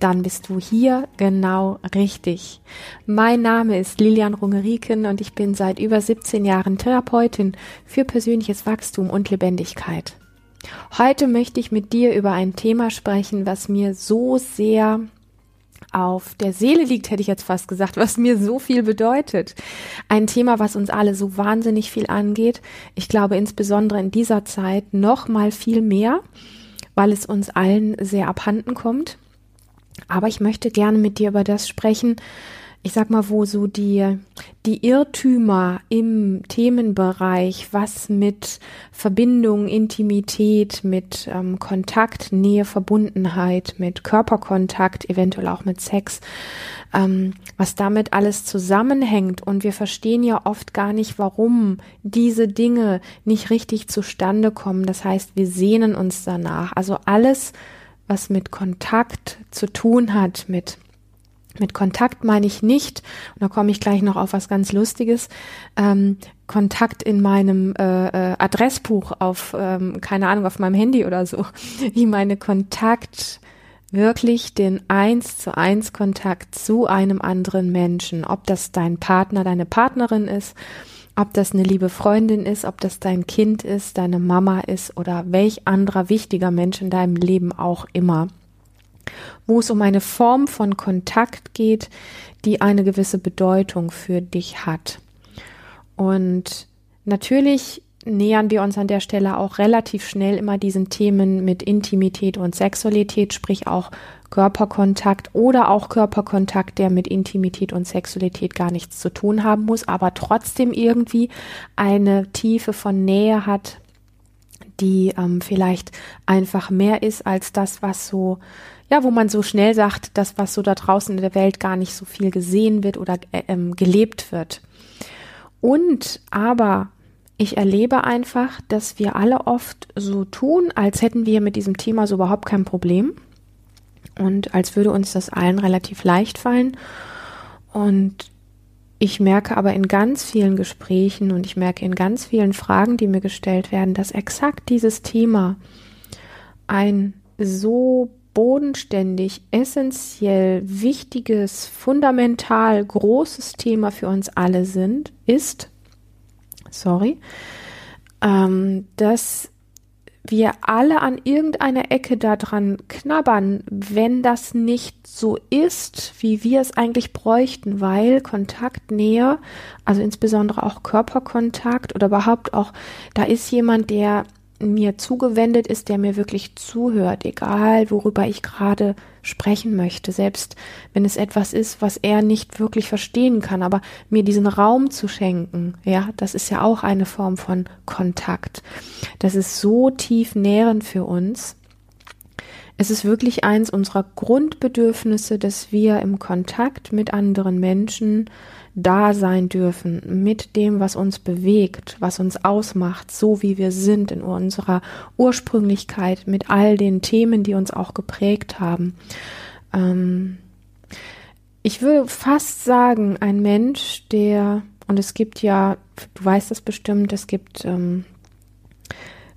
dann bist du hier genau richtig. Mein Name ist Lilian Rungeriken und ich bin seit über 17 Jahren Therapeutin für persönliches Wachstum und Lebendigkeit. Heute möchte ich mit dir über ein Thema sprechen, was mir so sehr auf der Seele liegt, hätte ich jetzt fast gesagt, was mir so viel bedeutet. Ein Thema, was uns alle so wahnsinnig viel angeht. Ich glaube insbesondere in dieser Zeit noch mal viel mehr, weil es uns allen sehr abhanden kommt. Aber ich möchte gerne mit dir über das sprechen, ich sag mal, wo so die, die Irrtümer im Themenbereich, was mit Verbindung, Intimität, mit ähm, Kontakt, Nähe, Verbundenheit, mit Körperkontakt, eventuell auch mit Sex, ähm, was damit alles zusammenhängt. Und wir verstehen ja oft gar nicht, warum diese Dinge nicht richtig zustande kommen. Das heißt, wir sehnen uns danach. Also alles, was mit Kontakt zu tun hat, mit mit Kontakt meine ich nicht, und da komme ich gleich noch auf was ganz Lustiges, ähm, Kontakt in meinem äh, äh, Adressbuch auf, ähm, keine Ahnung, auf meinem Handy oder so. Ich meine Kontakt wirklich den eins zu eins Kontakt zu einem anderen Menschen, ob das dein Partner, deine Partnerin ist, ob das eine liebe Freundin ist, ob das dein Kind ist, deine Mama ist oder welch anderer wichtiger Mensch in deinem Leben auch immer. Wo es um eine Form von Kontakt geht, die eine gewisse Bedeutung für dich hat. Und natürlich nähern wir uns an der Stelle auch relativ schnell immer diesen Themen mit Intimität und Sexualität, sprich auch Körperkontakt oder auch Körperkontakt, der mit Intimität und Sexualität gar nichts zu tun haben muss, aber trotzdem irgendwie eine Tiefe von Nähe hat, die ähm, vielleicht einfach mehr ist als das, was so, ja, wo man so schnell sagt, das, was so da draußen in der Welt gar nicht so viel gesehen wird oder äh, ähm, gelebt wird. Und aber ich erlebe einfach, dass wir alle oft so tun, als hätten wir mit diesem Thema so überhaupt kein Problem und als würde uns das allen relativ leicht fallen. Und ich merke aber in ganz vielen Gesprächen und ich merke in ganz vielen Fragen, die mir gestellt werden, dass exakt dieses Thema ein so bodenständig, essentiell wichtiges, fundamental großes Thema für uns alle sind, ist, sorry, ähm, dass wir alle an irgendeiner Ecke daran knabbern, wenn das nicht so ist, wie wir es eigentlich bräuchten, weil Kontakt, Nähe, also insbesondere auch Körperkontakt oder überhaupt auch, da ist jemand, der mir zugewendet ist, der mir wirklich zuhört, egal worüber ich gerade sprechen möchte, selbst wenn es etwas ist, was er nicht wirklich verstehen kann, aber mir diesen Raum zu schenken, ja, das ist ja auch eine Form von Kontakt. Das ist so tief nährend für uns. Es ist wirklich eins unserer Grundbedürfnisse, dass wir im Kontakt mit anderen Menschen da sein dürfen mit dem, was uns bewegt, was uns ausmacht, so wie wir sind in unserer Ursprünglichkeit, mit all den Themen, die uns auch geprägt haben. Ähm ich würde fast sagen, ein Mensch, der, und es gibt ja, du weißt das bestimmt, es gibt ähm,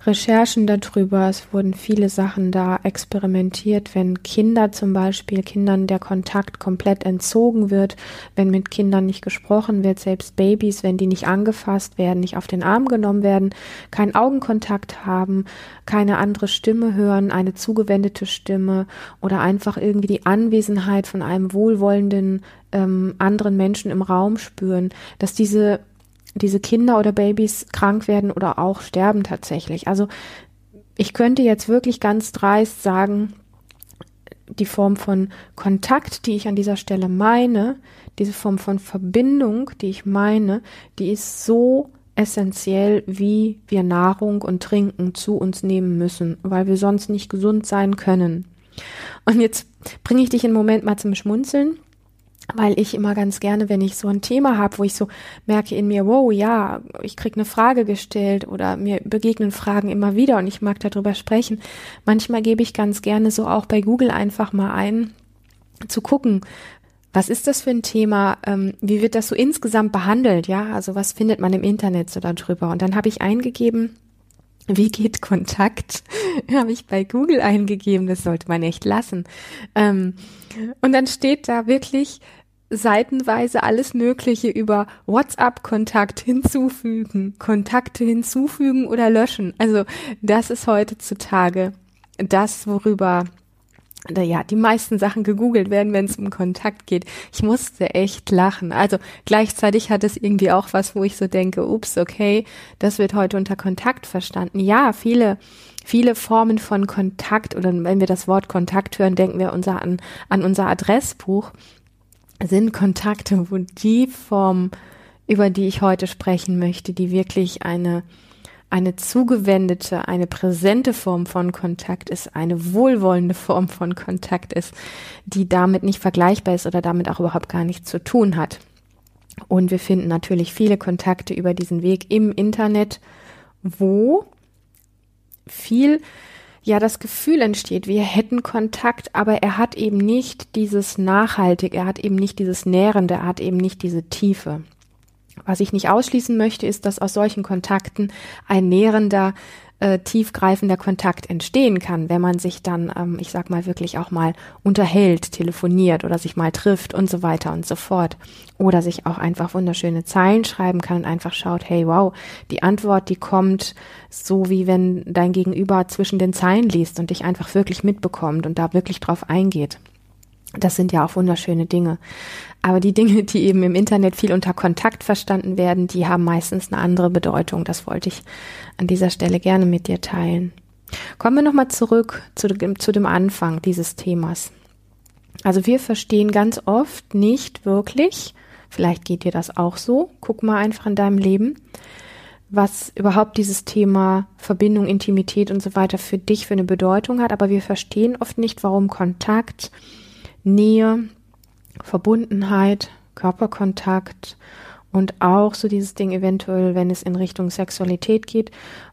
Recherchen darüber. Es wurden viele Sachen da experimentiert, wenn Kinder zum Beispiel, Kindern der Kontakt komplett entzogen wird, wenn mit Kindern nicht gesprochen wird, selbst Babys, wenn die nicht angefasst werden, nicht auf den Arm genommen werden, keinen Augenkontakt haben, keine andere Stimme hören, eine zugewendete Stimme oder einfach irgendwie die Anwesenheit von einem wohlwollenden ähm, anderen Menschen im Raum spüren, dass diese diese Kinder oder Babys krank werden oder auch sterben tatsächlich. Also ich könnte jetzt wirklich ganz dreist sagen, die Form von Kontakt, die ich an dieser Stelle meine, diese Form von Verbindung, die ich meine, die ist so essentiell, wie wir Nahrung und Trinken zu uns nehmen müssen, weil wir sonst nicht gesund sein können. Und jetzt bringe ich dich einen Moment mal zum Schmunzeln. Weil ich immer ganz gerne, wenn ich so ein Thema habe, wo ich so merke in mir, wow, ja, ich krieg eine Frage gestellt oder mir begegnen Fragen immer wieder und ich mag darüber sprechen. Manchmal gebe ich ganz gerne so auch bei Google einfach mal ein, zu gucken, was ist das für ein Thema? Ähm, wie wird das so insgesamt behandelt? Ja, also was findet man im Internet so darüber? Und dann habe ich eingegeben, wie geht Kontakt? habe ich bei Google eingegeben. Das sollte man echt lassen. Ähm, und dann steht da wirklich seitenweise alles Mögliche über WhatsApp-Kontakt hinzufügen, Kontakte hinzufügen oder löschen. Also das ist heutzutage das, worüber ja, die meisten Sachen gegoogelt werden, wenn es um Kontakt geht. Ich musste echt lachen. Also gleichzeitig hat es irgendwie auch was, wo ich so denke, ups, okay, das wird heute unter Kontakt verstanden. Ja, viele, viele Formen von Kontakt oder wenn wir das Wort Kontakt hören, denken wir unser an, an unser Adressbuch, sind Kontakte, wo die Form, über die ich heute sprechen möchte, die wirklich eine eine zugewendete, eine präsente Form von Kontakt ist, eine wohlwollende Form von Kontakt ist, die damit nicht vergleichbar ist oder damit auch überhaupt gar nichts zu tun hat. Und wir finden natürlich viele Kontakte über diesen Weg im Internet, wo viel ja das Gefühl entsteht, wir hätten Kontakt, aber er hat eben nicht dieses nachhaltig, er hat eben nicht dieses nährende, er hat eben nicht diese Tiefe. Was ich nicht ausschließen möchte, ist, dass aus solchen Kontakten ein nährender, äh, tiefgreifender Kontakt entstehen kann, wenn man sich dann, ähm, ich sag mal, wirklich auch mal unterhält, telefoniert oder sich mal trifft und so weiter und so fort. Oder sich auch einfach wunderschöne Zeilen schreiben kann und einfach schaut, hey, wow, die Antwort, die kommt so, wie wenn dein Gegenüber zwischen den Zeilen liest und dich einfach wirklich mitbekommt und da wirklich drauf eingeht. Das sind ja auch wunderschöne Dinge. Aber die Dinge, die eben im Internet viel unter Kontakt verstanden werden, die haben meistens eine andere Bedeutung. Das wollte ich an dieser Stelle gerne mit dir teilen. Kommen wir nochmal zurück zu, zu dem Anfang dieses Themas. Also wir verstehen ganz oft nicht wirklich, vielleicht geht dir das auch so, guck mal einfach in deinem Leben, was überhaupt dieses Thema Verbindung, Intimität und so weiter für dich für eine Bedeutung hat, aber wir verstehen oft nicht, warum Kontakt Nähe, Verbundenheit, Körperkontakt und auch so dieses Ding eventuell, wenn es in Richtung Sexualität geht,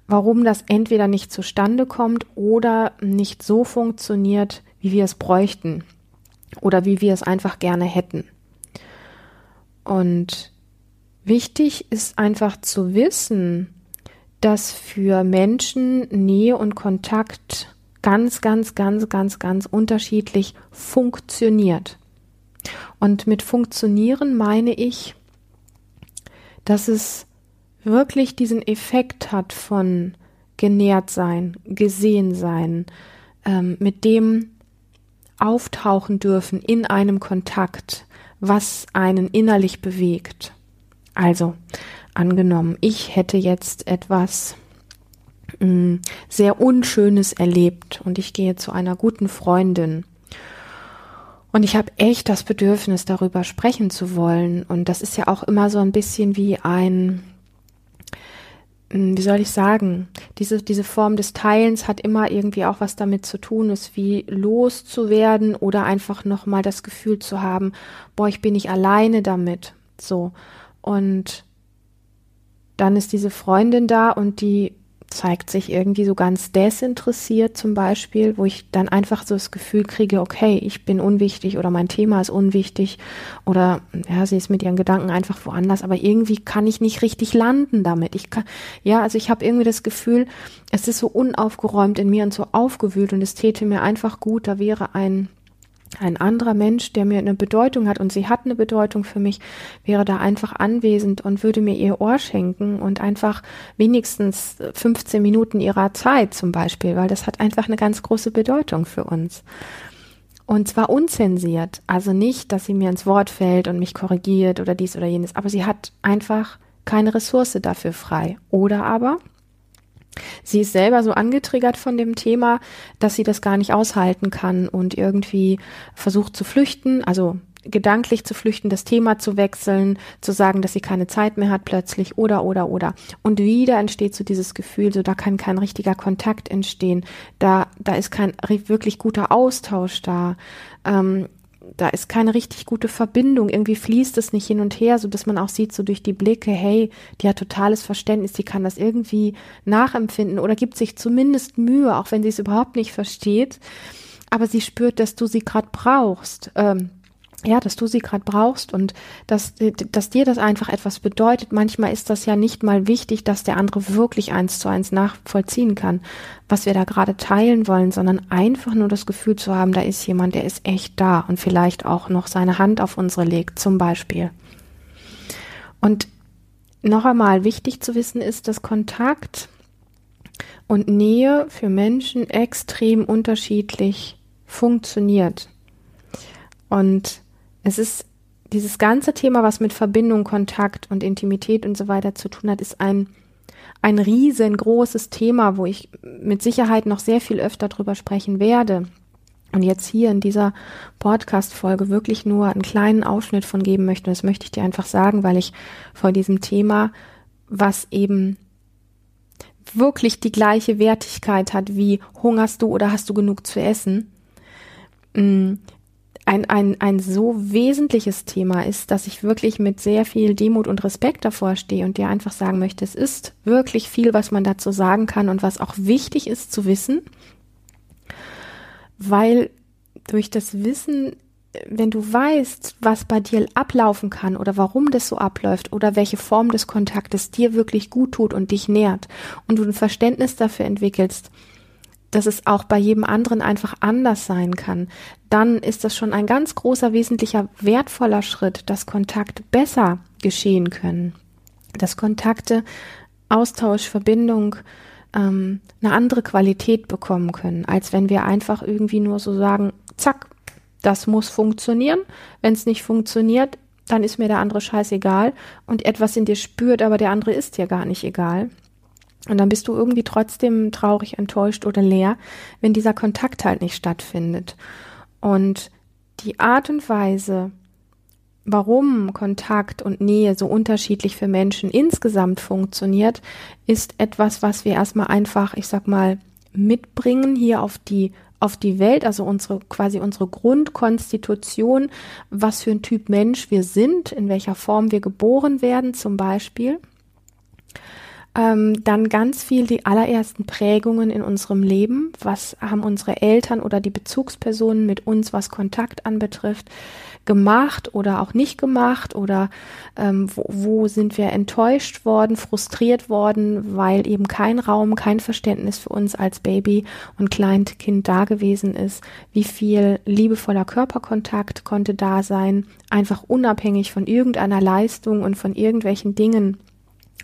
warum das entweder nicht zustande kommt oder nicht so funktioniert, wie wir es bräuchten oder wie wir es einfach gerne hätten. Und wichtig ist einfach zu wissen, dass für Menschen Nähe und Kontakt ganz, ganz, ganz, ganz, ganz unterschiedlich funktioniert. Und mit funktionieren meine ich, dass es wirklich diesen Effekt hat von genährt sein, gesehen sein, ähm, mit dem auftauchen dürfen in einem Kontakt, was einen innerlich bewegt. Also, angenommen, ich hätte jetzt etwas sehr Unschönes erlebt und ich gehe zu einer guten Freundin. Und ich habe echt das Bedürfnis, darüber sprechen zu wollen. Und das ist ja auch immer so ein bisschen wie ein, wie soll ich sagen, diese, diese Form des Teilens hat immer irgendwie auch was damit zu tun, es wie loszuwerden oder einfach nochmal das Gefühl zu haben, boah, ich bin nicht alleine damit. So. Und dann ist diese Freundin da und die zeigt sich irgendwie so ganz desinteressiert zum Beispiel, wo ich dann einfach so das Gefühl kriege, okay, ich bin unwichtig oder mein Thema ist unwichtig oder ja, sie ist mit ihren Gedanken einfach woanders, aber irgendwie kann ich nicht richtig landen damit. Ich kann, ja, also ich habe irgendwie das Gefühl, es ist so unaufgeräumt in mir und so aufgewühlt und es täte mir einfach gut, da wäre ein ein anderer Mensch, der mir eine Bedeutung hat und sie hat eine Bedeutung für mich, wäre da einfach anwesend und würde mir ihr Ohr schenken und einfach wenigstens 15 Minuten ihrer Zeit zum Beispiel, weil das hat einfach eine ganz große Bedeutung für uns. Und zwar unzensiert, also nicht, dass sie mir ins Wort fällt und mich korrigiert oder dies oder jenes, aber sie hat einfach keine Ressource dafür frei. Oder aber Sie ist selber so angetriggert von dem Thema, dass sie das gar nicht aushalten kann und irgendwie versucht zu flüchten, also gedanklich zu flüchten, das Thema zu wechseln, zu sagen, dass sie keine Zeit mehr hat plötzlich oder oder oder. Und wieder entsteht so dieses Gefühl, so da kann kein richtiger Kontakt entstehen, da da ist kein wirklich guter Austausch da. Ähm, da ist keine richtig gute Verbindung, irgendwie fließt es nicht hin und her, so dass man auch sieht, so durch die Blicke, hey, die hat totales Verständnis, die kann das irgendwie nachempfinden oder gibt sich zumindest Mühe, auch wenn sie es überhaupt nicht versteht, aber sie spürt, dass du sie gerade brauchst. Ähm, ja, dass du sie gerade brauchst und dass, dass dir das einfach etwas bedeutet. Manchmal ist das ja nicht mal wichtig, dass der andere wirklich eins zu eins nachvollziehen kann, was wir da gerade teilen wollen, sondern einfach nur das Gefühl zu haben, da ist jemand, der ist echt da und vielleicht auch noch seine Hand auf unsere legt, zum Beispiel. Und noch einmal wichtig zu wissen ist, dass Kontakt und Nähe für Menschen extrem unterschiedlich funktioniert. Und es ist dieses ganze Thema, was mit Verbindung, Kontakt und Intimität und so weiter zu tun hat, ist ein, ein riesengroßes Thema, wo ich mit Sicherheit noch sehr viel öfter drüber sprechen werde. Und jetzt hier in dieser Podcast-Folge wirklich nur einen kleinen Ausschnitt von geben möchte. Und das möchte ich dir einfach sagen, weil ich vor diesem Thema, was eben wirklich die gleiche Wertigkeit hat wie hungerst du oder hast du genug zu essen, mm, ein, ein, ein so wesentliches Thema ist, dass ich wirklich mit sehr viel Demut und Respekt davor stehe und dir einfach sagen möchte, es ist wirklich viel, was man dazu sagen kann und was auch wichtig ist zu wissen, weil durch das Wissen, wenn du weißt, was bei dir ablaufen kann oder warum das so abläuft oder welche Form des Kontaktes dir wirklich gut tut und dich nährt und du ein Verständnis dafür entwickelst, dass es auch bei jedem anderen einfach anders sein kann, dann ist das schon ein ganz großer, wesentlicher, wertvoller Schritt, dass Kontakte besser geschehen können. Dass Kontakte, Austausch, Verbindung ähm, eine andere Qualität bekommen können, als wenn wir einfach irgendwie nur so sagen, zack, das muss funktionieren. Wenn es nicht funktioniert, dann ist mir der andere scheißegal und etwas in dir spürt, aber der andere ist dir gar nicht egal. Und dann bist du irgendwie trotzdem traurig, enttäuscht oder leer, wenn dieser Kontakt halt nicht stattfindet. Und die Art und Weise, warum Kontakt und Nähe so unterschiedlich für Menschen insgesamt funktioniert, ist etwas, was wir erstmal einfach, ich sag mal, mitbringen hier auf die auf die Welt, also unsere quasi unsere Grundkonstitution, was für ein Typ Mensch wir sind, in welcher Form wir geboren werden, zum Beispiel. Ähm, dann ganz viel die allerersten Prägungen in unserem Leben. Was haben unsere Eltern oder die Bezugspersonen mit uns, was Kontakt anbetrifft, gemacht oder auch nicht gemacht? Oder ähm, wo, wo sind wir enttäuscht worden, frustriert worden, weil eben kein Raum, kein Verständnis für uns als Baby und Kleinkind da gewesen ist? Wie viel liebevoller Körperkontakt konnte da sein? Einfach unabhängig von irgendeiner Leistung und von irgendwelchen Dingen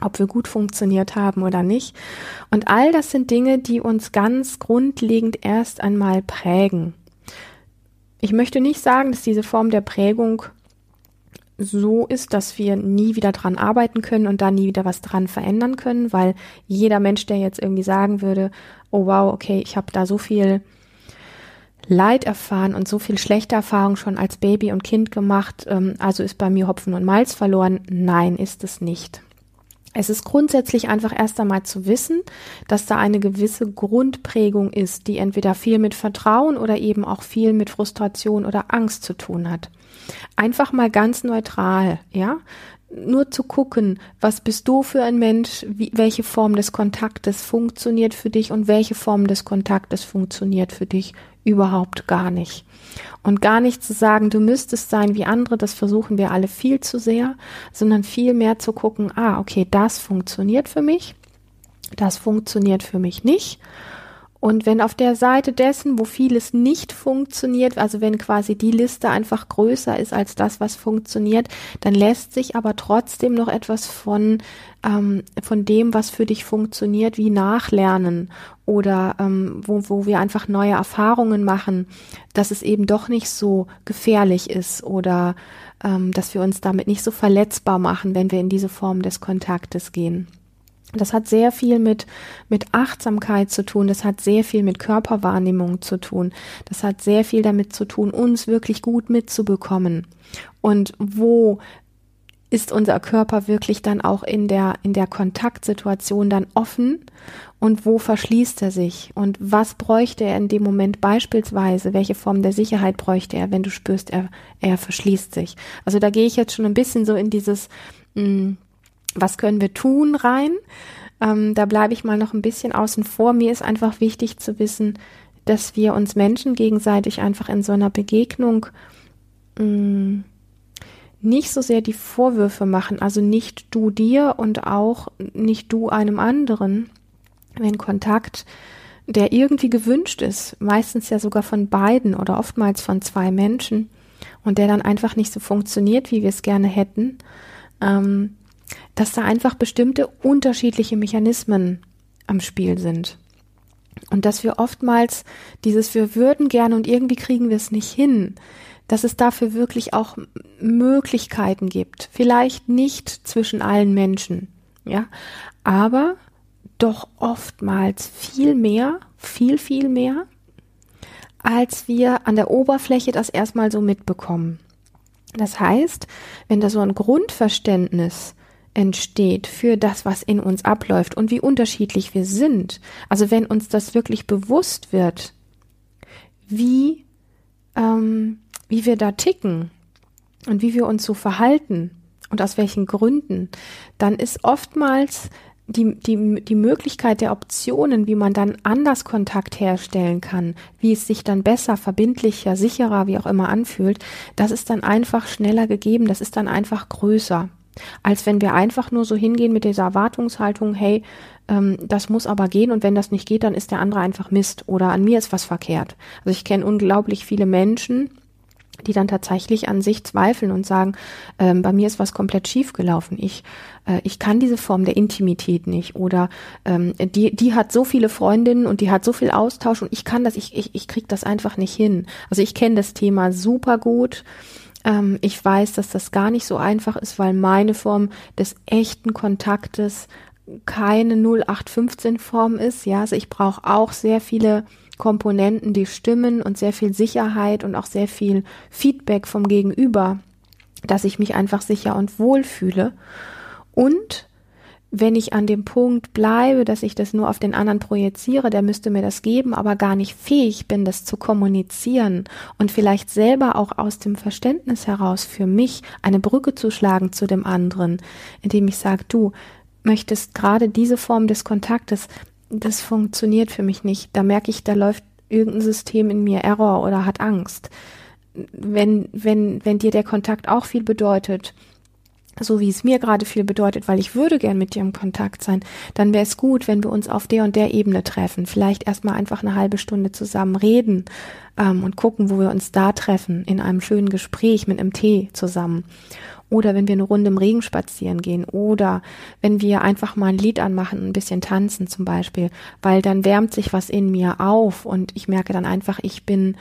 ob wir gut funktioniert haben oder nicht. Und all das sind Dinge, die uns ganz grundlegend erst einmal prägen. Ich möchte nicht sagen, dass diese Form der Prägung so ist, dass wir nie wieder dran arbeiten können und da nie wieder was dran verändern können, weil jeder Mensch, der jetzt irgendwie sagen würde, oh wow, okay, ich habe da so viel Leid erfahren und so viel schlechte Erfahrungen schon als Baby und Kind gemacht, ähm, also ist bei mir Hopfen und Malz verloren. Nein, ist es nicht. Es ist grundsätzlich einfach erst einmal zu wissen, dass da eine gewisse Grundprägung ist, die entweder viel mit Vertrauen oder eben auch viel mit Frustration oder Angst zu tun hat. Einfach mal ganz neutral, ja? Nur zu gucken, was bist du für ein Mensch, wie, welche Form des Kontaktes funktioniert für dich und welche Form des Kontaktes funktioniert für dich überhaupt gar nicht. Und gar nicht zu sagen, du müsstest sein wie andere, das versuchen wir alle viel zu sehr, sondern viel mehr zu gucken, ah, okay, das funktioniert für mich, das funktioniert für mich nicht. Und wenn auf der Seite dessen, wo vieles nicht funktioniert, also wenn quasi die Liste einfach größer ist als das, was funktioniert, dann lässt sich aber trotzdem noch etwas von, ähm, von dem, was für dich funktioniert, wie nachlernen oder ähm, wo, wo wir einfach neue Erfahrungen machen, dass es eben doch nicht so gefährlich ist oder ähm, dass wir uns damit nicht so verletzbar machen, wenn wir in diese Form des Kontaktes gehen. Das hat sehr viel mit, mit Achtsamkeit zu tun. Das hat sehr viel mit Körperwahrnehmung zu tun. Das hat sehr viel damit zu tun, uns wirklich gut mitzubekommen. Und wo ist unser Körper wirklich dann auch in der, in der Kontaktsituation dann offen und wo verschließt er sich und was bräuchte er in dem Moment beispielsweise, welche Form der Sicherheit bräuchte er, wenn du spürst, er, er verschließt sich. Also da gehe ich jetzt schon ein bisschen so in dieses, mh, hm, was können wir tun rein. Ähm, da bleibe ich mal noch ein bisschen außen vor. Mir ist einfach wichtig zu wissen, dass wir uns Menschen gegenseitig einfach in so einer Begegnung mh, hm, nicht so sehr die Vorwürfe machen, also nicht du dir und auch nicht du einem anderen, wenn Kontakt, der irgendwie gewünscht ist, meistens ja sogar von beiden oder oftmals von zwei Menschen und der dann einfach nicht so funktioniert, wie wir es gerne hätten, ähm, dass da einfach bestimmte unterschiedliche Mechanismen am Spiel sind. Und dass wir oftmals dieses wir würden gerne und irgendwie kriegen wir es nicht hin, dass es dafür wirklich auch Möglichkeiten gibt. Vielleicht nicht zwischen allen Menschen, ja, aber doch oftmals viel mehr, viel, viel mehr, als wir an der Oberfläche das erstmal so mitbekommen. Das heißt, wenn da so ein Grundverständnis entsteht für das, was in uns abläuft und wie unterschiedlich wir sind, also wenn uns das wirklich bewusst wird, wie ähm, wie wir da ticken und wie wir uns so verhalten und aus welchen Gründen, dann ist oftmals die, die, die Möglichkeit der Optionen, wie man dann anders Kontakt herstellen kann, wie es sich dann besser, verbindlicher, sicherer, wie auch immer anfühlt, das ist dann einfach schneller gegeben, das ist dann einfach größer, als wenn wir einfach nur so hingehen mit dieser Erwartungshaltung, hey, ähm, das muss aber gehen und wenn das nicht geht, dann ist der andere einfach Mist oder an mir ist was verkehrt. Also ich kenne unglaublich viele Menschen, die dann tatsächlich an sich zweifeln und sagen, ähm, bei mir ist was komplett schief gelaufen. Ich, äh, ich kann diese Form der Intimität nicht. Oder ähm, die, die hat so viele Freundinnen und die hat so viel Austausch und ich kann das, ich, ich, ich krieg das einfach nicht hin. Also ich kenne das Thema super gut. Ähm, ich weiß, dass das gar nicht so einfach ist, weil meine Form des echten Kontaktes keine 0815 Form ist. Ja, also ich brauche auch sehr viele Komponenten, die stimmen und sehr viel Sicherheit und auch sehr viel Feedback vom Gegenüber, dass ich mich einfach sicher und wohl fühle. Und wenn ich an dem Punkt bleibe, dass ich das nur auf den anderen projiziere, der müsste mir das geben, aber gar nicht fähig bin, das zu kommunizieren und vielleicht selber auch aus dem Verständnis heraus für mich eine Brücke zu schlagen zu dem anderen, indem ich sage, du möchtest gerade diese Form des Kontaktes, das funktioniert für mich nicht. Da merke ich, da läuft irgendein System in mir Error oder hat Angst. Wenn, wenn, wenn dir der Kontakt auch viel bedeutet, so wie es mir gerade viel bedeutet, weil ich würde gern mit dir im Kontakt sein, dann wäre es gut, wenn wir uns auf der und der Ebene treffen. Vielleicht erstmal einfach eine halbe Stunde zusammen reden ähm, und gucken, wo wir uns da treffen, in einem schönen Gespräch mit einem Tee zusammen oder wenn wir eine Runde im Regen spazieren gehen oder wenn wir einfach mal ein Lied anmachen, ein bisschen tanzen zum Beispiel, weil dann wärmt sich was in mir auf und ich merke dann einfach, ich bin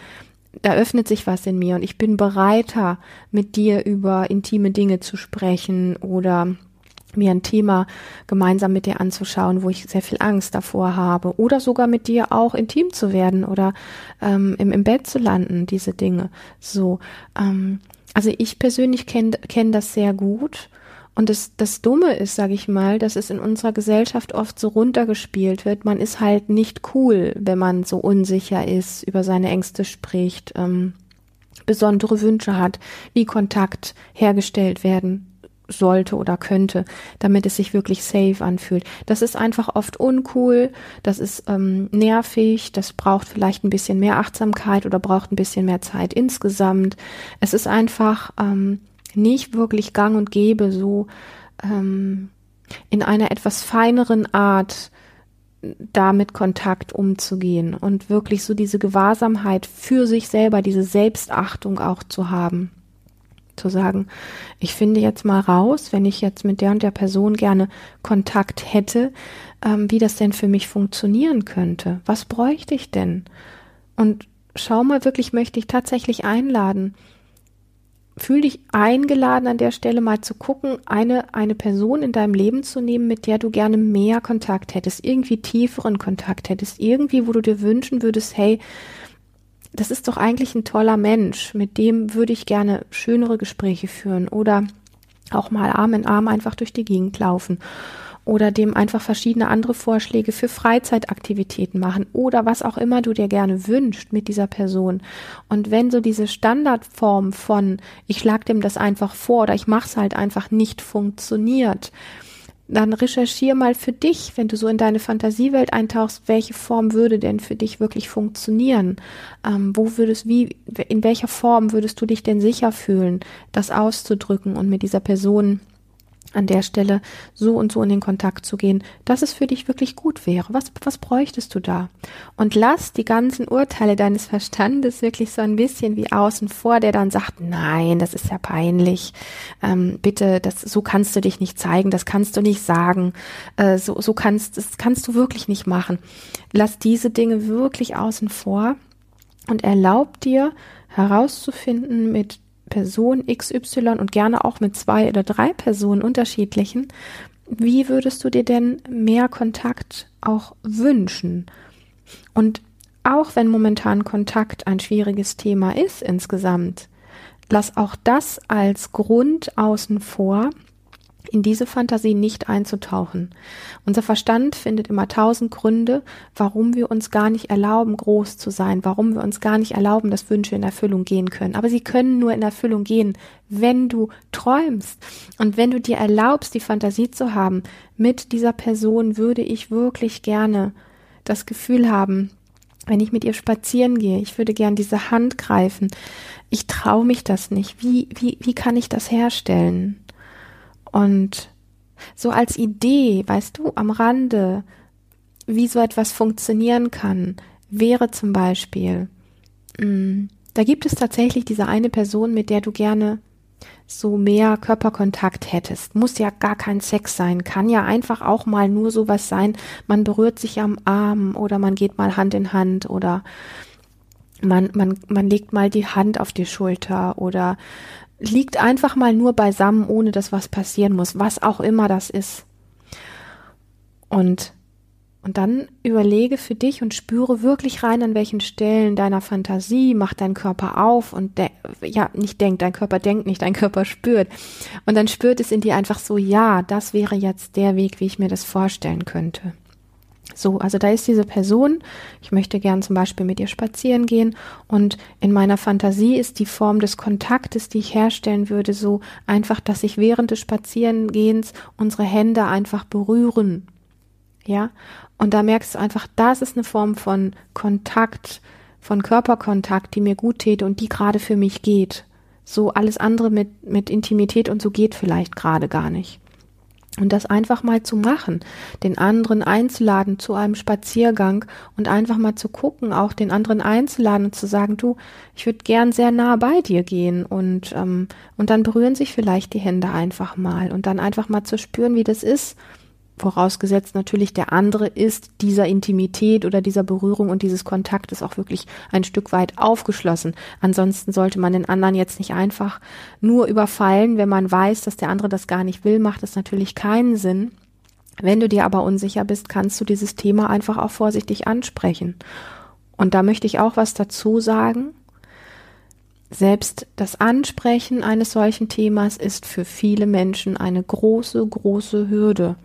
da öffnet sich was in mir und ich bin bereiter, mit dir über intime Dinge zu sprechen oder mir ein Thema gemeinsam mit dir anzuschauen, wo ich sehr viel Angst davor habe oder sogar mit dir auch intim zu werden oder ähm, im, im Bett zu landen, diese Dinge. So, ähm, also ich persönlich kenne kenn das sehr gut. Und das, das Dumme ist, sage ich mal, dass es in unserer Gesellschaft oft so runtergespielt wird. Man ist halt nicht cool, wenn man so unsicher ist, über seine Ängste spricht, ähm, besondere Wünsche hat, wie Kontakt hergestellt werden sollte oder könnte, damit es sich wirklich safe anfühlt. Das ist einfach oft uncool, das ist ähm, nervig, das braucht vielleicht ein bisschen mehr Achtsamkeit oder braucht ein bisschen mehr Zeit insgesamt. Es ist einfach ähm, nicht wirklich gang und gäbe, so ähm, in einer etwas feineren Art damit Kontakt umzugehen und wirklich so diese Gewahrsamkeit für sich selber, diese Selbstachtung auch zu haben zu sagen, ich finde jetzt mal raus, wenn ich jetzt mit der und der Person gerne Kontakt hätte, ähm, wie das denn für mich funktionieren könnte. Was bräuchte ich denn? Und schau mal wirklich, möchte ich tatsächlich einladen. Fühl dich eingeladen an der Stelle mal zu gucken, eine, eine Person in deinem Leben zu nehmen, mit der du gerne mehr Kontakt hättest, irgendwie tieferen Kontakt hättest, irgendwie, wo du dir wünschen würdest, hey, das ist doch eigentlich ein toller Mensch, mit dem würde ich gerne schönere Gespräche führen oder auch mal Arm in Arm einfach durch die Gegend laufen oder dem einfach verschiedene andere Vorschläge für Freizeitaktivitäten machen oder was auch immer du dir gerne wünscht mit dieser Person. Und wenn so diese Standardform von ich schlag dem das einfach vor oder ich mach's halt einfach nicht funktioniert, dann recherchier mal für dich, wenn du so in deine Fantasiewelt eintauchst, welche Form würde denn für dich wirklich funktionieren? Ähm, wo würdest, wie, in welcher Form würdest du dich denn sicher fühlen, das auszudrücken und mit dieser Person an der Stelle so und so in den Kontakt zu gehen, dass es für dich wirklich gut wäre. Was, was bräuchtest du da? Und lass die ganzen Urteile deines Verstandes wirklich so ein bisschen wie außen vor, der dann sagt, nein, das ist ja peinlich, ähm, bitte, das, so kannst du dich nicht zeigen, das kannst du nicht sagen, äh, so, so kannst, das kannst du wirklich nicht machen. Lass diese Dinge wirklich außen vor und erlaub dir herauszufinden mit Person XY und gerne auch mit zwei oder drei Personen unterschiedlichen, wie würdest du dir denn mehr Kontakt auch wünschen? Und auch wenn momentan Kontakt ein schwieriges Thema ist insgesamt, lass auch das als Grund außen vor, in diese Fantasie nicht einzutauchen. Unser Verstand findet immer tausend Gründe, warum wir uns gar nicht erlauben, groß zu sein, warum wir uns gar nicht erlauben, dass Wünsche in Erfüllung gehen können. Aber sie können nur in Erfüllung gehen, wenn du träumst und wenn du dir erlaubst, die Fantasie zu haben, mit dieser Person würde ich wirklich gerne das Gefühl haben, wenn ich mit ihr spazieren gehe, ich würde gern diese Hand greifen. Ich traue mich das nicht. Wie, wie, wie kann ich das herstellen? Und so als Idee, weißt du, am Rande, wie so etwas funktionieren kann, wäre zum Beispiel, mh, mm, da gibt es tatsächlich diese eine Person, mit der du gerne so mehr Körperkontakt hättest. Muss ja gar kein Sex sein, kann ja einfach auch mal nur sowas sein. Man berührt sich am Arm oder man geht mal Hand in Hand oder man, man, man legt mal die Hand auf die Schulter oder liegt einfach mal nur beisammen, ohne dass was passieren muss, was auch immer das ist. Und, und dann überlege für dich und spüre wirklich rein, an welchen Stellen deiner Fantasie, mach dein Körper auf und ja, nicht denkt, dein Körper denkt nicht, dein Körper spürt. Und dann spürt es in dir einfach so, ja, das wäre jetzt der Weg, wie ich mir das vorstellen könnte. So, also da ist diese Person, ich möchte gern zum Beispiel mit ihr spazieren gehen und in meiner Fantasie ist die Form des Kontaktes, die ich herstellen würde, so einfach, dass sich während des Spazierengehens unsere Hände einfach berühren. Ja, und da merkst du einfach, das ist eine Form von Kontakt, von Körperkontakt, die mir gut täte und die gerade für mich geht. So alles andere mit, mit Intimität und so geht vielleicht gerade gar nicht. Und das einfach mal zu machen, den anderen einzuladen zu einem Spaziergang und einfach mal zu gucken, auch den anderen einzuladen und zu sagen, du, ich würde gern sehr nah bei dir gehen und ähm, und dann berühren sich vielleicht die Hände einfach mal und dann einfach mal zu spüren, wie das ist, vorausgesetzt natürlich der andere ist dieser Intimität oder dieser Berührung und dieses Kontaktes auch wirklich ein Stück weit aufgeschlossen. Ansonsten sollte man den anderen jetzt nicht einfach nur überfallen, wenn man weiß, dass der andere das gar nicht will, macht es natürlich keinen Sinn. Wenn du dir aber unsicher bist, kannst du dieses Thema einfach auch vorsichtig ansprechen. Und da möchte ich auch was dazu sagen. Selbst das Ansprechen eines solchen Themas ist für viele Menschen eine große, große Hürde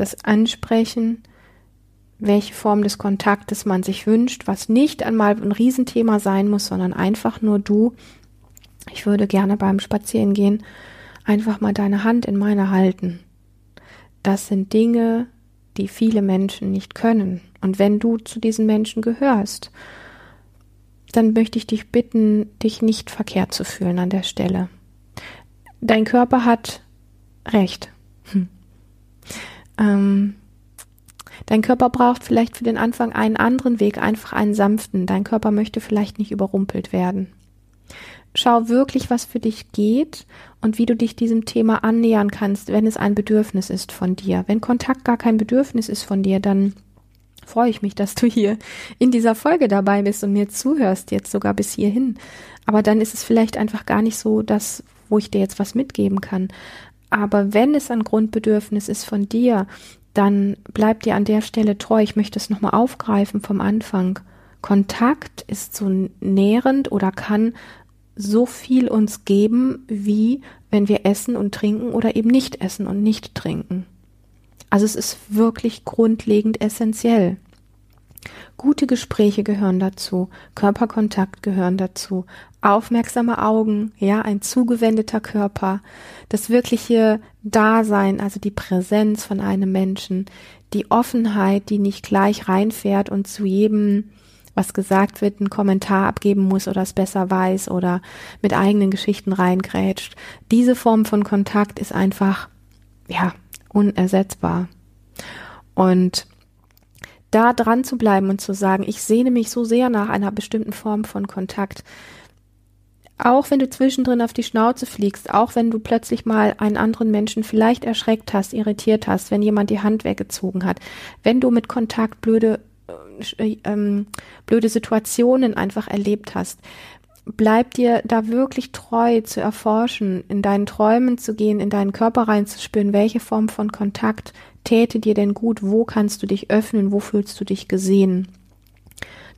das Ansprechen, welche Form des Kontaktes man sich wünscht, was nicht einmal ein Riesenthema sein muss, sondern einfach nur du. Ich würde gerne beim Spazierengehen einfach mal deine Hand in meine halten. Das sind Dinge, die viele Menschen nicht können. Und wenn du zu diesen Menschen gehörst, dann möchte ich dich bitten, dich nicht verkehrt zu fühlen an der Stelle. Dein Körper hat Recht. Hm. Ähm, dein Körper braucht vielleicht für den Anfang einen anderen Weg, einfach einen sanften. Dein Körper möchte vielleicht nicht überrumpelt werden. Schau wirklich, was für dich geht und wie du dich diesem Thema annähern kannst, wenn es ein Bedürfnis ist von dir. Wenn Kontakt gar kein Bedürfnis ist von dir, dann freue ich mich, dass du hier in dieser Folge dabei bist und mir zuhörst, jetzt sogar bis hierhin. Aber dann ist es vielleicht einfach gar nicht so das, wo ich dir jetzt was mitgeben kann. Aber wenn es ein Grundbedürfnis ist von dir, dann bleib dir an der Stelle treu. Ich möchte es nochmal aufgreifen vom Anfang. Kontakt ist so nährend oder kann so viel uns geben, wie wenn wir essen und trinken oder eben nicht essen und nicht trinken. Also es ist wirklich grundlegend essentiell. Gute Gespräche gehören dazu, Körperkontakt gehören dazu, aufmerksame Augen, ja, ein zugewendeter Körper, das wirkliche Dasein, also die Präsenz von einem Menschen, die Offenheit, die nicht gleich reinfährt und zu jedem, was gesagt wird, einen Kommentar abgeben muss oder es besser weiß oder mit eigenen Geschichten reingrätscht. Diese Form von Kontakt ist einfach, ja, unersetzbar. Und da dran zu bleiben und zu sagen, ich sehne mich so sehr nach einer bestimmten Form von Kontakt. Auch wenn du zwischendrin auf die Schnauze fliegst, auch wenn du plötzlich mal einen anderen Menschen vielleicht erschreckt hast, irritiert hast, wenn jemand die Hand weggezogen hat, wenn du mit Kontakt blöde, äh, ähm, blöde Situationen einfach erlebt hast, bleib dir da wirklich treu zu erforschen, in deinen Träumen zu gehen, in deinen Körper reinzuspüren, welche Form von Kontakt täte dir denn gut, wo kannst du dich öffnen, wo fühlst du dich gesehen.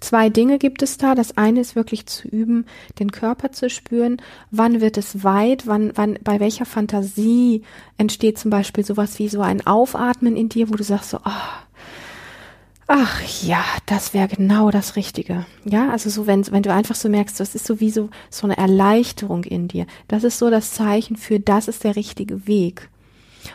Zwei Dinge gibt es da. Das eine ist wirklich zu üben, den Körper zu spüren. Wann wird es weit? Wann, wann, bei welcher Fantasie entsteht zum Beispiel sowas wie so ein Aufatmen in dir, wo du sagst so, oh, ach ja, das wäre genau das Richtige. Ja, also so, wenn, wenn du einfach so merkst, das ist so wie so, so eine Erleichterung in dir. Das ist so das Zeichen für, das ist der richtige Weg.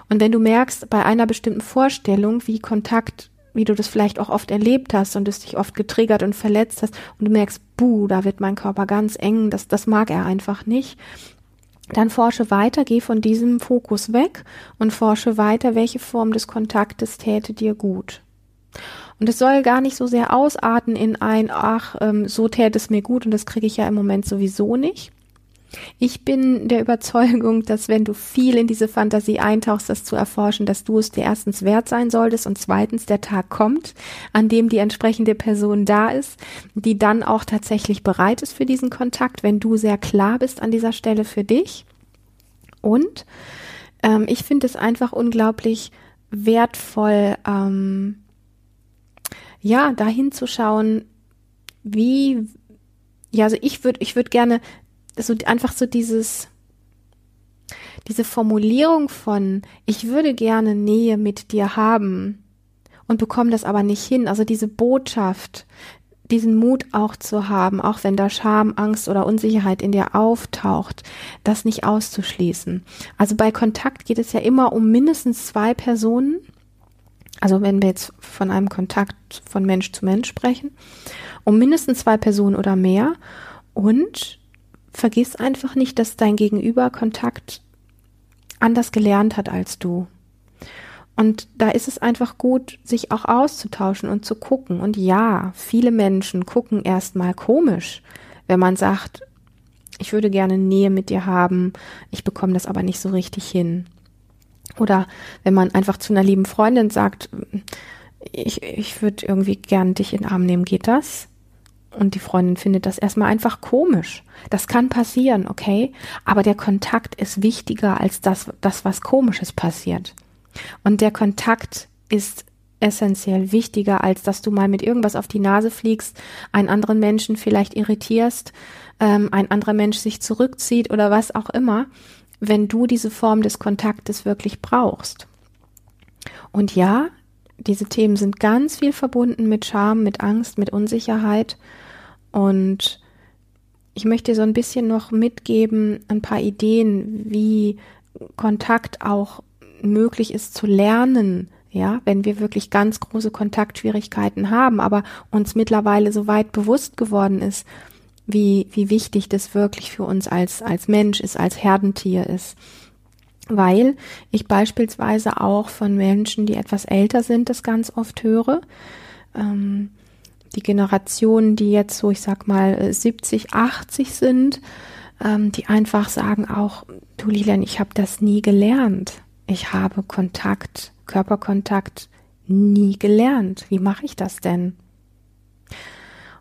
Und wenn du merkst, bei einer bestimmten Vorstellung, wie Kontakt, wie du das vielleicht auch oft erlebt hast und es dich oft getriggert und verletzt hast und du merkst, buh, da wird mein Körper ganz eng, das, das mag er einfach nicht, dann forsche weiter, geh von diesem Fokus weg und forsche weiter, welche Form des Kontaktes täte dir gut. Und es soll gar nicht so sehr ausarten in ein, ach, ähm, so täte es mir gut und das kriege ich ja im Moment sowieso nicht. Ich bin der Überzeugung, dass wenn du viel in diese Fantasie eintauchst, das zu erforschen, dass du es dir erstens wert sein solltest und zweitens der Tag kommt, an dem die entsprechende Person da ist, die dann auch tatsächlich bereit ist für diesen Kontakt, wenn du sehr klar bist an dieser Stelle für dich. Und ähm, ich finde es einfach unglaublich wertvoll, ähm, ja, dahin zu schauen, wie, ja, also ich würde, ich würde gerne so einfach so dieses, diese Formulierung von, ich würde gerne Nähe mit dir haben und bekomme das aber nicht hin. Also diese Botschaft, diesen Mut auch zu haben, auch wenn da Scham, Angst oder Unsicherheit in dir auftaucht, das nicht auszuschließen. Also bei Kontakt geht es ja immer um mindestens zwei Personen also wenn wir jetzt von einem Kontakt von Mensch zu Mensch sprechen, um mindestens zwei Personen oder mehr und vergiss einfach nicht, dass dein Gegenüber Kontakt anders gelernt hat als du. Und da ist es einfach gut, sich auch auszutauschen und zu gucken. Und ja, viele Menschen gucken erstmal komisch, wenn man sagt, ich würde gerne Nähe mit dir haben, ich bekomme das aber nicht so richtig hin. Oder wenn man einfach zu einer lieben Freundin sagt, ich, ich würde irgendwie gern dich in den Arm nehmen, geht das? Und die Freundin findet das erstmal einfach komisch. Das kann passieren, okay? Aber der Kontakt ist wichtiger als das, das was komisches passiert. Und der Kontakt ist essentiell wichtiger, als dass du mal mit irgendwas auf die Nase fliegst, einen anderen Menschen vielleicht irritierst, ähm, ein anderer Mensch sich zurückzieht oder was auch immer wenn du diese Form des Kontaktes wirklich brauchst. Und ja, diese Themen sind ganz viel verbunden mit Scham, mit Angst, mit Unsicherheit. Und ich möchte so ein bisschen noch mitgeben, ein paar Ideen, wie Kontakt auch möglich ist zu lernen, ja, wenn wir wirklich ganz große Kontaktschwierigkeiten haben, aber uns mittlerweile so weit bewusst geworden ist, wie, wie wichtig das wirklich für uns als, als Mensch ist, als Herdentier ist. Weil ich beispielsweise auch von Menschen, die etwas älter sind, das ganz oft höre. Ähm, die Generationen, die jetzt so, ich sag mal, 70, 80 sind, ähm, die einfach sagen auch, du Lilian, ich habe das nie gelernt. Ich habe Kontakt, Körperkontakt nie gelernt. Wie mache ich das denn?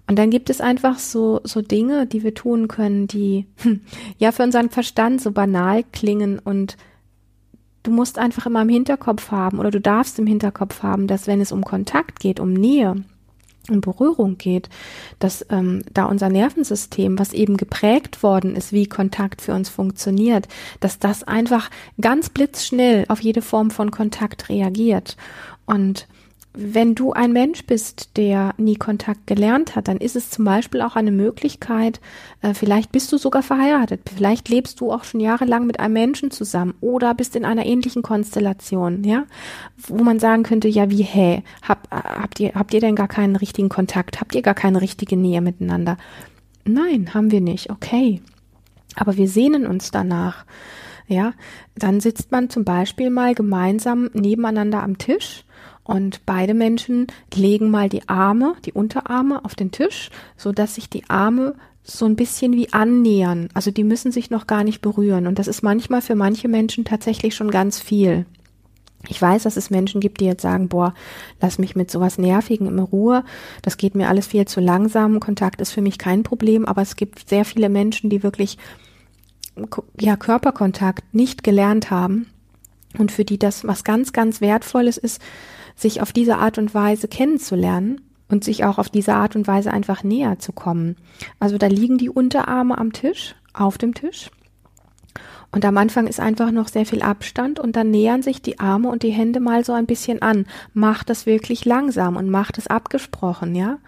Und dann gibt es einfach so, so Dinge, die wir tun können, die hm, ja für unseren Verstand so banal klingen und du musst einfach immer im Hinterkopf haben oder du darfst im Hinterkopf haben, dass wenn es um Kontakt geht, um Nähe, in Berührung geht, dass ähm, da unser Nervensystem, was eben geprägt worden ist, wie Kontakt für uns funktioniert, dass das einfach ganz blitzschnell auf jede Form von Kontakt reagiert. Und wenn du ein Mensch bist, der nie Kontakt gelernt hat, dann ist es zum Beispiel auch eine Möglichkeit, äh, vielleicht bist du sogar verheiratet, vielleicht lebst du auch schon jahrelang mit einem Menschen zusammen oder bist in einer ähnlichen Konstellation, ja, wo man sagen könnte, ja, wie, hä, hab, habt ihr, habt ihr denn gar keinen richtigen Kontakt? Habt ihr gar keine richtige Nähe miteinander? Nein, haben wir nicht, okay. Aber wir sehnen uns danach. Ja, dann sitzt man zum Beispiel mal gemeinsam nebeneinander am Tisch und beide Menschen legen mal die Arme, die Unterarme auf den Tisch, so dass sich die Arme so ein bisschen wie annähern. Also die müssen sich noch gar nicht berühren. Und das ist manchmal für manche Menschen tatsächlich schon ganz viel. Ich weiß, dass es Menschen gibt, die jetzt sagen, boah, lass mich mit sowas Nervigen in Ruhe. Das geht mir alles viel zu langsam. Kontakt ist für mich kein Problem. Aber es gibt sehr viele Menschen, die wirklich, ja, Körperkontakt nicht gelernt haben. Und für die das was ganz, ganz Wertvolles ist, sich auf diese Art und Weise kennenzulernen und sich auch auf diese Art und Weise einfach näher zu kommen. Also da liegen die Unterarme am Tisch, auf dem Tisch. Und am Anfang ist einfach noch sehr viel Abstand und dann nähern sich die Arme und die Hände mal so ein bisschen an. Macht das wirklich langsam und macht es abgesprochen, ja?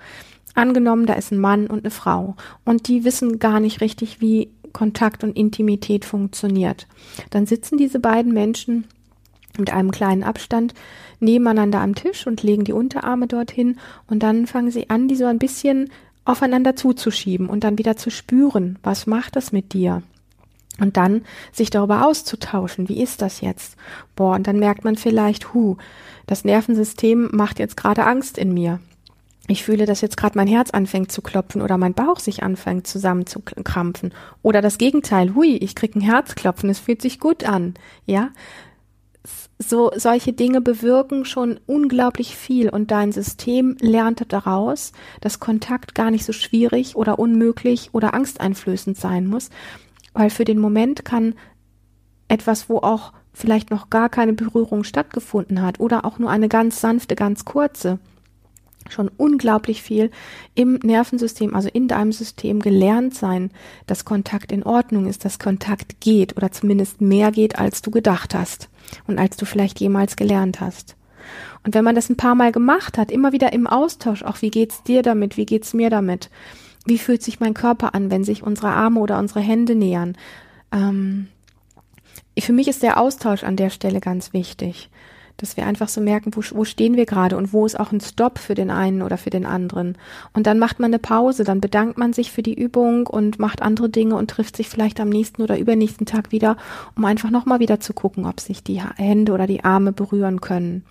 Angenommen, da ist ein Mann und eine Frau und die wissen gar nicht richtig, wie Kontakt und Intimität funktioniert. Dann sitzen diese beiden Menschen mit einem kleinen Abstand nebeneinander am Tisch und legen die Unterarme dorthin und dann fangen sie an, die so ein bisschen aufeinander zuzuschieben und dann wieder zu spüren, was macht das mit dir? Und dann sich darüber auszutauschen, wie ist das jetzt? Boah, und dann merkt man vielleicht, hu, das Nervensystem macht jetzt gerade Angst in mir. Ich fühle, dass jetzt gerade mein Herz anfängt zu klopfen oder mein Bauch sich anfängt zusammenzukrampfen. Oder das Gegenteil, hui, ich krieg ein Herzklopfen, es fühlt sich gut an. Ja, so solche Dinge bewirken schon unglaublich viel und dein System lernt daraus, dass Kontakt gar nicht so schwierig oder unmöglich oder angsteinflößend sein muss, weil für den Moment kann etwas, wo auch vielleicht noch gar keine Berührung stattgefunden hat oder auch nur eine ganz sanfte, ganz kurze, schon unglaublich viel im Nervensystem, also in deinem System gelernt sein, dass Kontakt in Ordnung ist, dass Kontakt geht oder zumindest mehr geht, als du gedacht hast und als du vielleicht jemals gelernt hast. Und wenn man das ein paar Mal gemacht hat, immer wieder im Austausch, auch wie geht's dir damit, wie geht's mir damit, wie fühlt sich mein Körper an, wenn sich unsere Arme oder unsere Hände nähern. Ähm, für mich ist der Austausch an der Stelle ganz wichtig dass wir einfach so merken, wo, wo stehen wir gerade und wo ist auch ein Stopp für den einen oder für den anderen. Und dann macht man eine Pause, dann bedankt man sich für die Übung und macht andere Dinge und trifft sich vielleicht am nächsten oder übernächsten Tag wieder, um einfach nochmal wieder zu gucken, ob sich die Hände oder die Arme berühren können.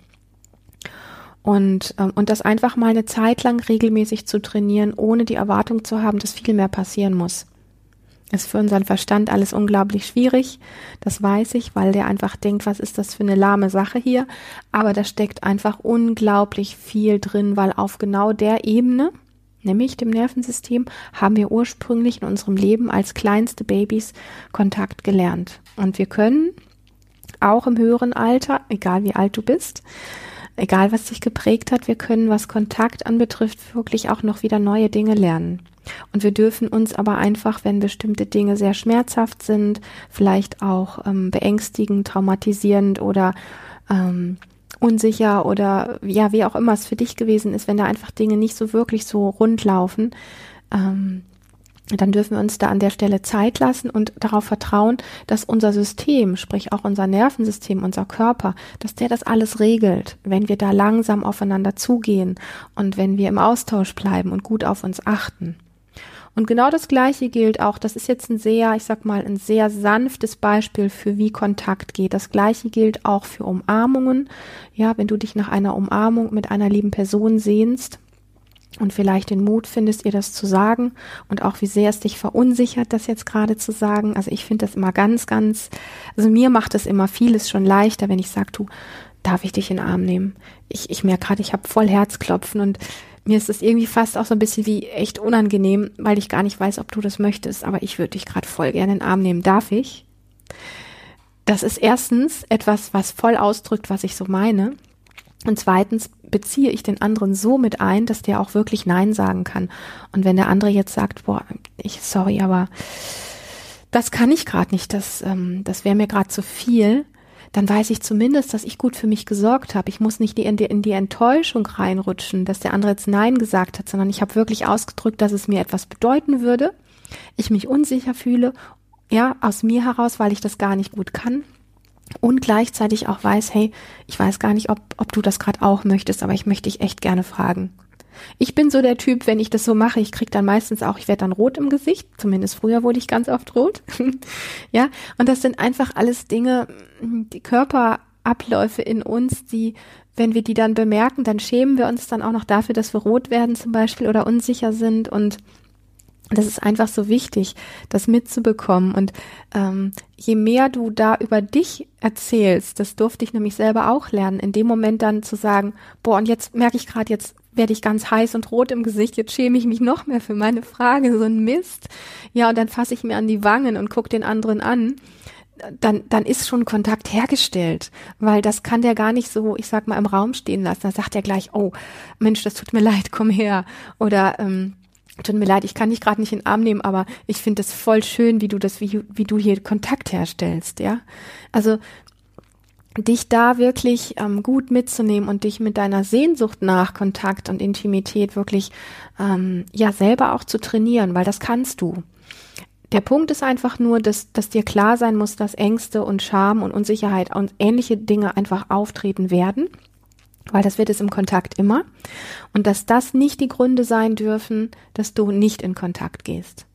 Und, ähm, und das einfach mal eine Zeit lang regelmäßig zu trainieren, ohne die Erwartung zu haben, dass viel mehr passieren muss. Ist für unseren Verstand alles unglaublich schwierig. Das weiß ich, weil der einfach denkt, was ist das für eine lahme Sache hier? Aber da steckt einfach unglaublich viel drin, weil auf genau der Ebene, nämlich dem Nervensystem, haben wir ursprünglich in unserem Leben als kleinste Babys Kontakt gelernt. Und wir können auch im höheren Alter, egal wie alt du bist, egal was dich geprägt hat, wir können, was Kontakt anbetrifft, wirklich auch noch wieder neue Dinge lernen. Und wir dürfen uns aber einfach, wenn bestimmte Dinge sehr schmerzhaft sind, vielleicht auch ähm, beängstigend, traumatisierend oder ähm, unsicher oder ja, wie auch immer es für dich gewesen ist, wenn da einfach Dinge nicht so wirklich so rund laufen, ähm, dann dürfen wir uns da an der Stelle Zeit lassen und darauf vertrauen, dass unser System, sprich auch unser Nervensystem, unser Körper, dass der das alles regelt, wenn wir da langsam aufeinander zugehen und wenn wir im Austausch bleiben und gut auf uns achten. Und genau das Gleiche gilt auch, das ist jetzt ein sehr, ich sag mal, ein sehr sanftes Beispiel für wie Kontakt geht. Das Gleiche gilt auch für Umarmungen. Ja, wenn du dich nach einer Umarmung mit einer lieben Person sehnst, und vielleicht den Mut findest, ihr das zu sagen und auch wie sehr es dich verunsichert, das jetzt gerade zu sagen. Also ich finde das immer ganz, ganz, also mir macht es immer vieles schon leichter, wenn ich sage, du, darf ich dich in den Arm nehmen? Ich, ich merke gerade, ich habe voll Herzklopfen und mir ist es irgendwie fast auch so ein bisschen wie echt unangenehm, weil ich gar nicht weiß, ob du das möchtest, aber ich würde dich gerade voll gerne in den Arm nehmen. Darf ich? Das ist erstens etwas, was voll ausdrückt, was ich so meine. Und zweitens beziehe ich den anderen so mit ein, dass der auch wirklich Nein sagen kann. Und wenn der andere jetzt sagt, boah, ich sorry, aber das kann ich gerade nicht, das, ähm, das wäre mir gerade zu viel, dann weiß ich zumindest, dass ich gut für mich gesorgt habe. Ich muss nicht in die, in die Enttäuschung reinrutschen, dass der andere jetzt Nein gesagt hat, sondern ich habe wirklich ausgedrückt, dass es mir etwas bedeuten würde, ich mich unsicher fühle, ja, aus mir heraus, weil ich das gar nicht gut kann und gleichzeitig auch weiß, hey, ich weiß gar nicht, ob, ob du das gerade auch möchtest, aber ich möchte dich echt gerne fragen. Ich bin so der Typ, wenn ich das so mache, ich krieg dann meistens auch, ich werde dann rot im Gesicht, zumindest früher wurde ich ganz oft rot. ja, und das sind einfach alles Dinge, die Körperabläufe in uns, die, wenn wir die dann bemerken, dann schämen wir uns dann auch noch dafür, dass wir rot werden zum Beispiel oder unsicher sind und das ist einfach so wichtig, das mitzubekommen. Und ähm, je mehr du da über dich erzählst, das durfte ich nämlich selber auch lernen, in dem Moment dann zu sagen, boah, und jetzt merke ich gerade, jetzt werde ich ganz heiß und rot im Gesicht, jetzt schäme ich mich noch mehr für meine Frage, so ein Mist. Ja, und dann fasse ich mir an die Wangen und gucke den anderen an. Dann, dann ist schon Kontakt hergestellt, weil das kann der gar nicht so, ich sag mal, im Raum stehen lassen. Da sagt er gleich, oh, Mensch, das tut mir leid, komm her. Oder ähm, tut mir leid, ich kann dich gerade nicht in den Arm nehmen, aber ich finde das voll schön, wie du das, wie, wie du hier Kontakt herstellst, ja. Also dich da wirklich ähm, gut mitzunehmen und dich mit deiner Sehnsucht nach Kontakt und Intimität wirklich ähm, ja selber auch zu trainieren, weil das kannst du. Der Punkt ist einfach nur, dass, dass dir klar sein muss, dass Ängste und Scham und Unsicherheit und ähnliche Dinge einfach auftreten werden weil das wird es im Kontakt immer und dass das nicht die Gründe sein dürfen, dass du nicht in Kontakt gehst.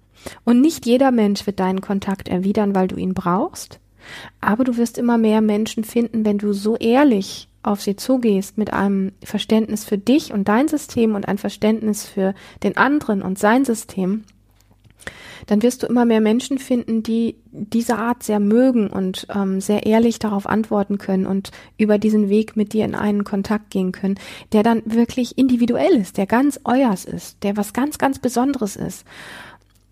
Und nicht jeder Mensch wird deinen Kontakt erwidern, weil du ihn brauchst, aber du wirst immer mehr Menschen finden, wenn du so ehrlich auf sie zugehst mit einem Verständnis für dich und dein System und ein Verständnis für den anderen und sein System, dann wirst du immer mehr Menschen finden, die diese Art sehr mögen und ähm, sehr ehrlich darauf antworten können und über diesen Weg mit dir in einen Kontakt gehen können, der dann wirklich individuell ist, der ganz euers ist, der was ganz, ganz Besonderes ist.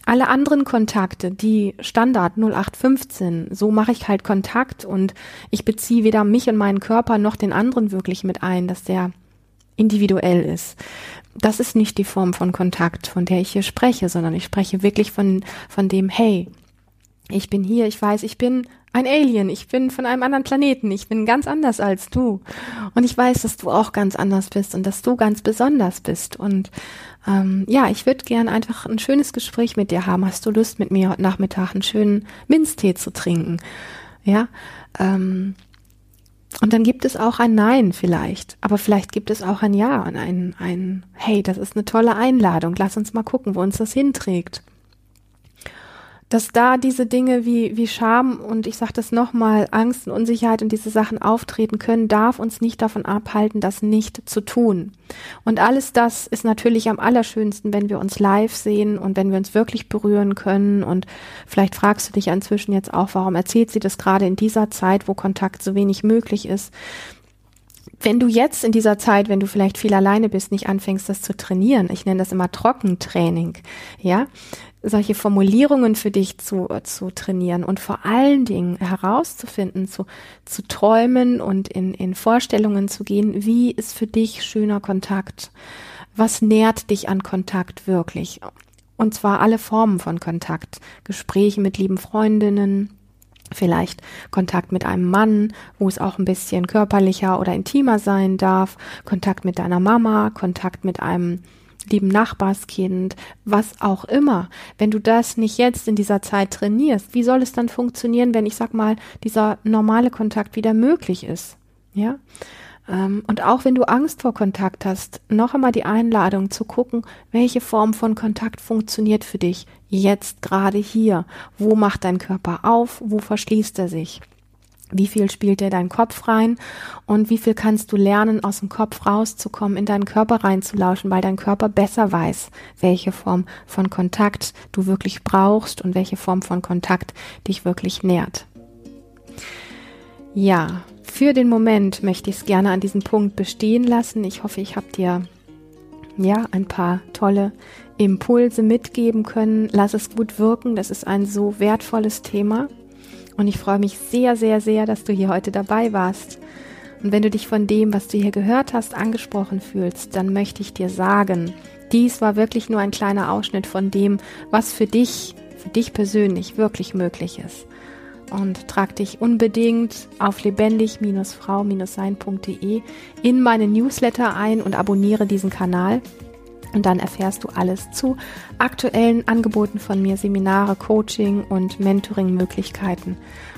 Alle anderen Kontakte, die Standard 0815, so mache ich halt Kontakt und ich beziehe weder mich und meinen Körper noch den anderen wirklich mit ein, dass der individuell ist das ist nicht die Form von Kontakt, von der ich hier spreche, sondern ich spreche wirklich von, von dem, hey, ich bin hier, ich weiß, ich bin ein Alien, ich bin von einem anderen Planeten, ich bin ganz anders als du. Und ich weiß, dass du auch ganz anders bist und dass du ganz besonders bist. Und ähm, ja, ich würde gern einfach ein schönes Gespräch mit dir haben. Hast du Lust, mit mir heute Nachmittag einen schönen Minztee zu trinken? Ja, ähm, und dann gibt es auch ein Nein vielleicht, aber vielleicht gibt es auch ein Ja und ein, ein Hey, das ist eine tolle Einladung, lass uns mal gucken, wo uns das hinträgt dass da diese Dinge wie, wie Scham und ich sage das nochmal, Angst und Unsicherheit und diese Sachen auftreten können, darf uns nicht davon abhalten, das nicht zu tun. Und alles das ist natürlich am allerschönsten, wenn wir uns live sehen und wenn wir uns wirklich berühren können. Und vielleicht fragst du dich inzwischen jetzt auch, warum erzählt sie das gerade in dieser Zeit, wo Kontakt so wenig möglich ist? Wenn du jetzt in dieser Zeit, wenn du vielleicht viel alleine bist, nicht anfängst, das zu trainieren, ich nenne das immer Trockentraining, ja, solche Formulierungen für dich zu, zu trainieren und vor allen Dingen herauszufinden, zu, zu träumen und in, in Vorstellungen zu gehen, wie ist für dich schöner Kontakt? Was nährt dich an Kontakt wirklich? Und zwar alle Formen von Kontakt. Gespräche mit lieben Freundinnen, vielleicht Kontakt mit einem Mann, wo es auch ein bisschen körperlicher oder intimer sein darf, Kontakt mit deiner Mama, Kontakt mit einem lieben Nachbarskind, was auch immer. Wenn du das nicht jetzt in dieser Zeit trainierst, wie soll es dann funktionieren, wenn ich sag mal, dieser normale Kontakt wieder möglich ist? Ja? Ähm, und auch wenn du Angst vor Kontakt hast, noch einmal die Einladung zu gucken, welche Form von Kontakt funktioniert für dich jetzt gerade hier. Wo macht dein Körper auf? Wo verschließt er sich? Wie viel spielt dir dein Kopf rein und wie viel kannst du lernen, aus dem Kopf rauszukommen, in deinen Körper reinzulauschen, weil dein Körper besser weiß, welche Form von Kontakt du wirklich brauchst und welche Form von Kontakt dich wirklich nährt. Ja, für den Moment möchte ich es gerne an diesem Punkt bestehen lassen. Ich hoffe, ich habe dir ja ein paar tolle Impulse mitgeben können. Lass es gut wirken. Das ist ein so wertvolles Thema. Und ich freue mich sehr, sehr, sehr, dass du hier heute dabei warst. Und wenn du dich von dem, was du hier gehört hast, angesprochen fühlst, dann möchte ich dir sagen, dies war wirklich nur ein kleiner Ausschnitt von dem, was für dich, für dich persönlich wirklich möglich ist. Und trag dich unbedingt auf lebendig-frau-sein.de in meine Newsletter ein und abonniere diesen Kanal. Und dann erfährst du alles zu aktuellen Angeboten von mir, Seminare, Coaching und Mentoring-Möglichkeiten.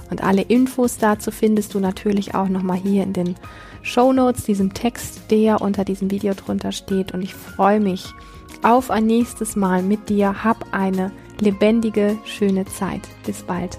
Und alle Infos dazu findest du natürlich auch nochmal hier in den Show Notes, diesem Text, der unter diesem Video drunter steht. Und ich freue mich auf ein nächstes Mal mit dir. Hab eine lebendige, schöne Zeit. Bis bald.